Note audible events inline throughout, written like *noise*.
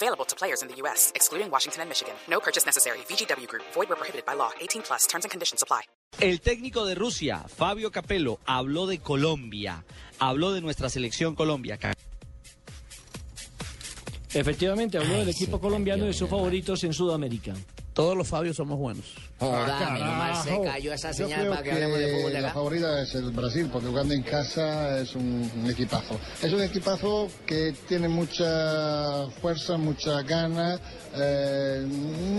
Available to players in the U.S., excluding Washington and Michigan. No purchase necessary. VGW Group. Void where prohibited by law. 18 plus. Terms and conditions apply. El técnico de Rusia, Fabio Capello, habló de Colombia. Habló de nuestra selección Colombia. Efectivamente, habló del equipo colombiano y de sus favoritos en Sudamérica. Todos los Fabios somos buenos. Joda, menos mal se cayó esa señal para que hablemos de fútbol de la favorita es el Brasil, porque jugando en casa es un, un equipazo. Es un equipazo que tiene mucha fuerza, mucha gana. eh,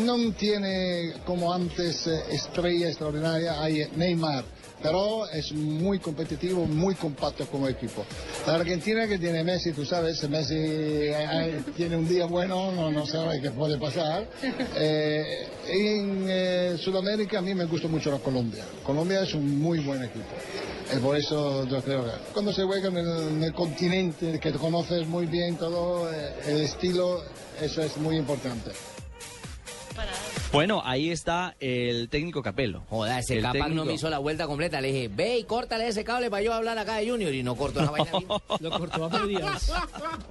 no tiene como antes eh, estrella extraordinaria, hay Neymar. Pero es muy competitivo, muy compacto como equipo. La Argentina que tiene Messi, tú sabes, Messi eh, tiene un día bueno, no, no sabe qué puede pasar. Eh, en eh, Sudamérica a mí me gusta mucho la Colombia. Colombia es un muy buen equipo. Y por eso yo creo que cuando se juega en el, en el continente, que conoces muy bien todo, eh, el estilo, eso es muy importante. Bueno, ahí está el técnico Capello. Joda, ese El Capac no me hizo la vuelta completa. Le dije, ve y córtale ese cable para yo hablar acá de Junior. Y no cortó esa vaina. *laughs* Lo cortó a medias.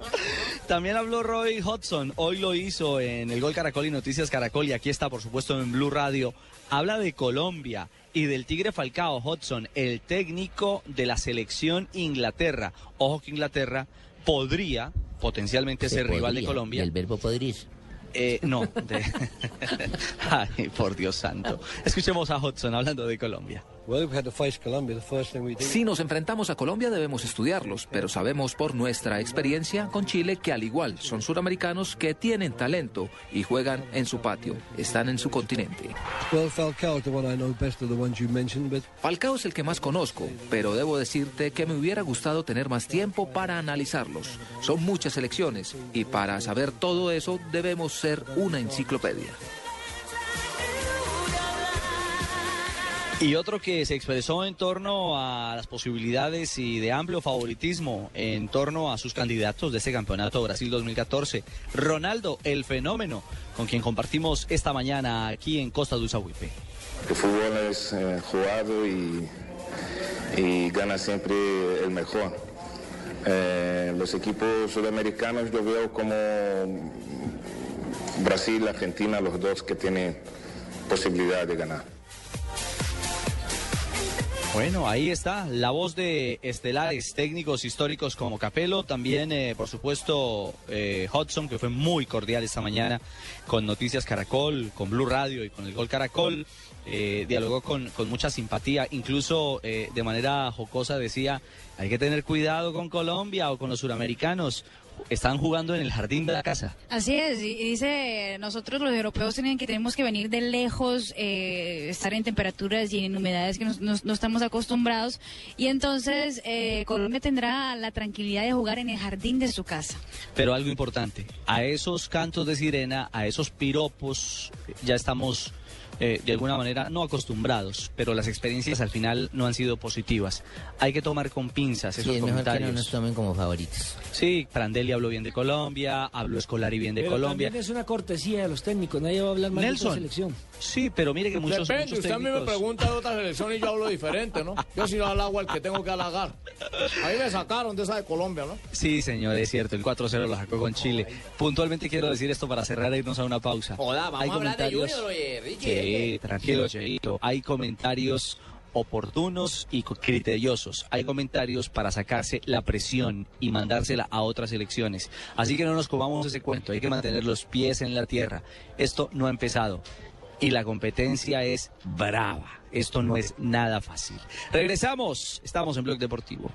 *laughs* También habló Roy Hodgson, hoy lo hizo en el Gol Caracol y Noticias Caracol y aquí está por supuesto en Blue Radio. Habla de Colombia y del Tigre Falcao Hodgson, el técnico de la selección Inglaterra. Ojo que Inglaterra podría potencialmente ser rival de Colombia. El verbo podrir. Eh, no. de- *laughs* Ay, por Dios santo. Escuchemos a Hodgson hablando de Colombia. Si nos enfrentamos a Colombia debemos estudiarlos, pero sabemos por nuestra experiencia con Chile que al igual son suramericanos que tienen talento y juegan en su patio, están en su continente. Falcao es el que más conozco, pero debo decirte que me hubiera gustado tener más tiempo para analizarlos. Son muchas elecciones y para saber todo eso debemos ser una enciclopedia. Y otro que se expresó en torno a las posibilidades y de amplio favoritismo en torno a sus candidatos de este campeonato Brasil 2014, Ronaldo, el fenómeno, con quien compartimos esta mañana aquí en Costa del Sauipe. El fútbol es eh, jugado y, y gana siempre el mejor. Eh, los equipos sudamericanos yo veo como Brasil, Argentina, los dos que tienen posibilidad de ganar. Bueno, ahí está la voz de estelares técnicos históricos como Capello, también eh, por supuesto eh, Hudson, que fue muy cordial esta mañana con Noticias Caracol, con Blue Radio y con el Gol Caracol. Eh, dialogó con, con mucha simpatía, incluso eh, de manera jocosa decía, hay que tener cuidado con Colombia o con los suramericanos, están jugando en el jardín de la casa. Así es, y dice, nosotros los europeos tienen que, tenemos que venir de lejos, eh, estar en temperaturas y en humedades que no estamos acostumbrados, y entonces eh, Colombia tendrá la tranquilidad de jugar en el jardín de su casa. Pero algo importante, a esos cantos de sirena, a esos piropos, ya estamos eh, de alguna manera no acostumbrados, pero las experiencias al final no han sido positivas. Hay que tomar con pinzas esos Sí, es mejor que no comentarios. nos tomen como favoritos. Sí, Prandelli habló bien de Colombia, habló Escolari bien de Pero Colombia. también es una cortesía de los técnicos, nadie va a hablar mal de otra selección. Sí, pero mire que muchos, Depende, muchos usted a mí me técnicos- pregunta de otra selección y yo hablo diferente, ¿no? Yo si no halago al que tengo que halagar. Ahí me sacaron de esa de Colombia, ¿no? Sí, señor, es cierto, el 4-0 lo sacó con Chile. Puntualmente quiero decir esto para cerrar e irnos a una pausa. Joda, vamos Hay a hablar de comentarios- Junior, oye, Richie. Sí, tranquilo, Cheito. Hay comentarios oportunos y criteriosos. Hay comentarios para sacarse la presión y mandársela a otras elecciones. Así que no nos comamos ese cuento. Hay que mantener los pies en la tierra. Esto no ha empezado. Y la competencia es brava. Esto no es nada fácil. Regresamos. Estamos en Blog Deportivo.